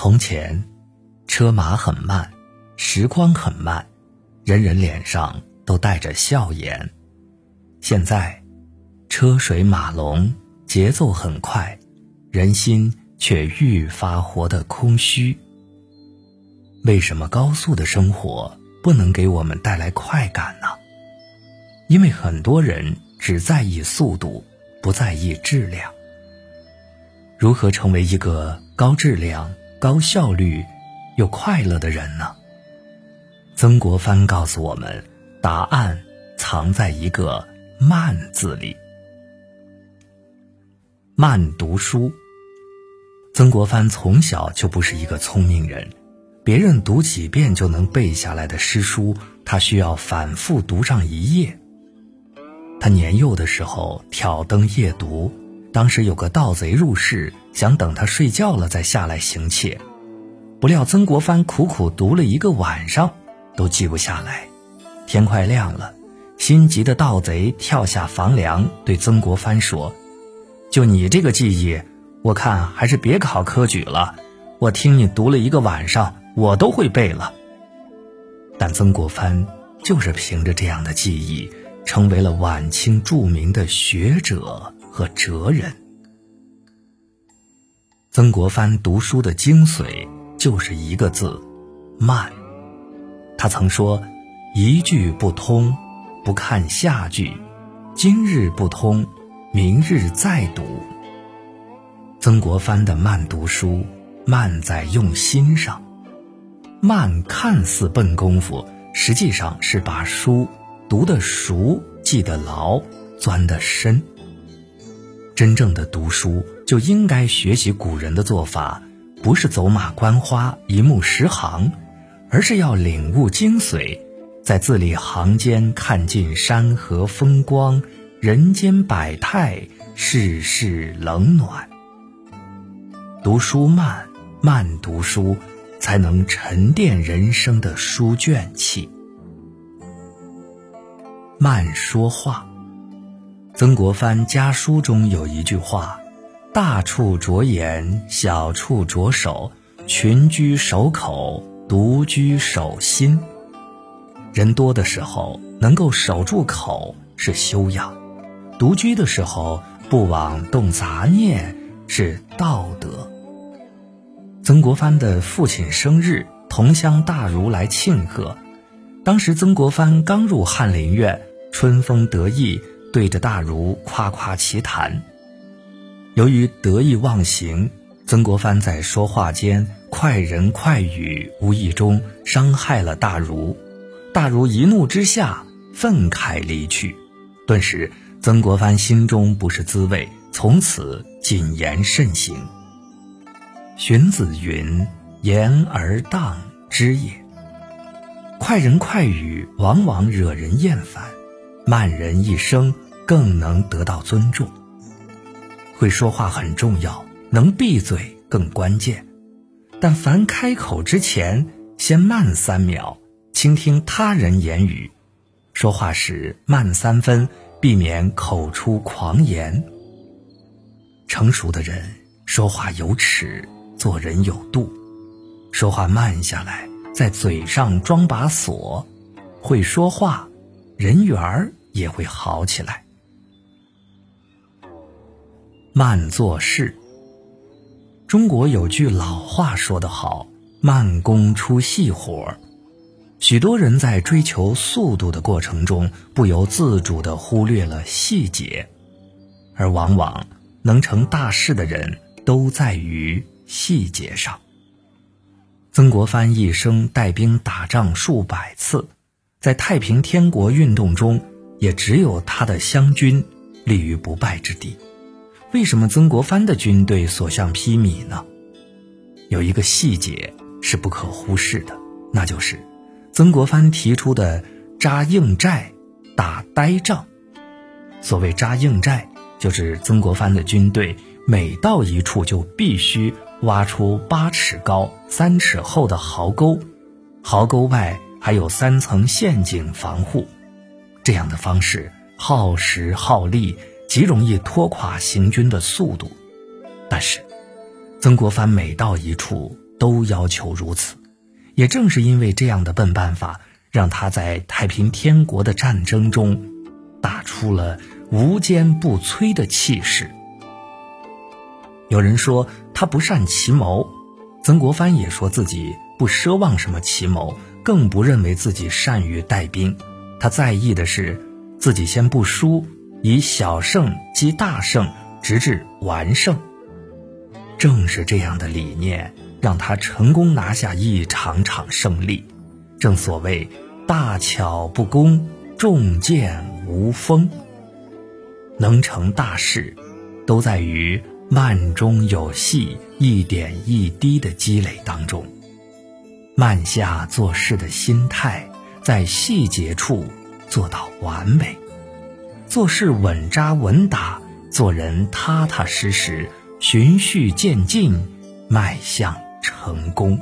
从前，车马很慢，时光很慢，人人脸上都带着笑颜。现在，车水马龙，节奏很快，人心却愈发活得空虚。为什么高速的生活不能给我们带来快感呢？因为很多人只在意速度，不在意质量。如何成为一个高质量？高效率又快乐的人呢？曾国藩告诉我们，答案藏在一个“慢”字里。慢读书。曾国藩从小就不是一个聪明人，别人读几遍就能背下来的诗书，他需要反复读上一夜。他年幼的时候挑灯夜读。当时有个盗贼入室，想等他睡觉了再下来行窃，不料曾国藩苦苦读了一个晚上，都记不下来。天快亮了，心急的盗贼跳下房梁，对曾国藩说：“就你这个记忆，我看还是别考科举了。我听你读了一个晚上，我都会背了。”但曾国藩就是凭着这样的记忆，成为了晚清著名的学者。和哲人，曾国藩读书的精髓就是一个字：慢。他曾说：“一句不通，不看下句；今日不通，明日再读。”曾国藩的慢读书，慢在用心上。慢看似笨功夫，实际上是把书读得熟、记得牢、钻得深。真正的读书就应该学习古人的做法，不是走马观花、一目十行，而是要领悟精髓，在字里行间看尽山河风光、人间百态、世事冷暖。读书慢，慢读书，才能沉淀人生的书卷气。慢说话。曾国藩家书中有一句话：“大处着眼，小处着手，群居守口，独居守心。”人多的时候能够守住口是修养，独居的时候不妄动杂念是道德。曾国藩的父亲生日，同乡大儒来庆贺，当时曾国藩刚入翰林院，春风得意。对着大儒夸夸其谈，由于得意忘形，曾国藩在说话间快人快语，无意中伤害了大儒。大儒一怒之下愤慨离去，顿时曾国藩心中不是滋味，从此谨言慎行。荀子云：“言而当知也。”快人快语往往惹人厌烦。慢人一生更能得到尊重。会说话很重要，能闭嘴更关键。但凡开口之前，先慢三秒，倾听他人言语。说话时慢三分，避免口出狂言。成熟的人说话有尺，做人有度。说话慢下来，在嘴上装把锁。会说话，人缘儿。也会好起来。慢做事。中国有句老话说得好：“慢工出细活。”许多人在追求速度的过程中，不由自主地忽略了细节，而往往能成大事的人都在于细节上。曾国藩一生带兵打仗数百次，在太平天国运动中。也只有他的湘军立于不败之地。为什么曾国藩的军队所向披靡呢？有一个细节是不可忽视的，那就是曾国藩提出的扎硬寨、打呆仗。所谓扎硬寨，就是曾国藩的军队每到一处就必须挖出八尺高、三尺厚的壕沟，壕沟外还有三层陷阱防护。这样的方式耗时耗力，极容易拖垮行军的速度。但是，曾国藩每到一处都要求如此。也正是因为这样的笨办法，让他在太平天国的战争中打出了无坚不摧的气势。有人说他不善奇谋，曾国藩也说自己不奢望什么奇谋，更不认为自己善于带兵。他在意的是自己先不输，以小胜击大胜，直至完胜。正是这样的理念。让他成功拿下一场场胜利。正所谓“大巧不工，重剑无锋”。能成大事，都在于慢中有细，一点一滴的积累当中。慢下做事的心态，在细节处做到完美，做事稳扎稳打，做人踏踏实实，循序渐进，迈向。成功。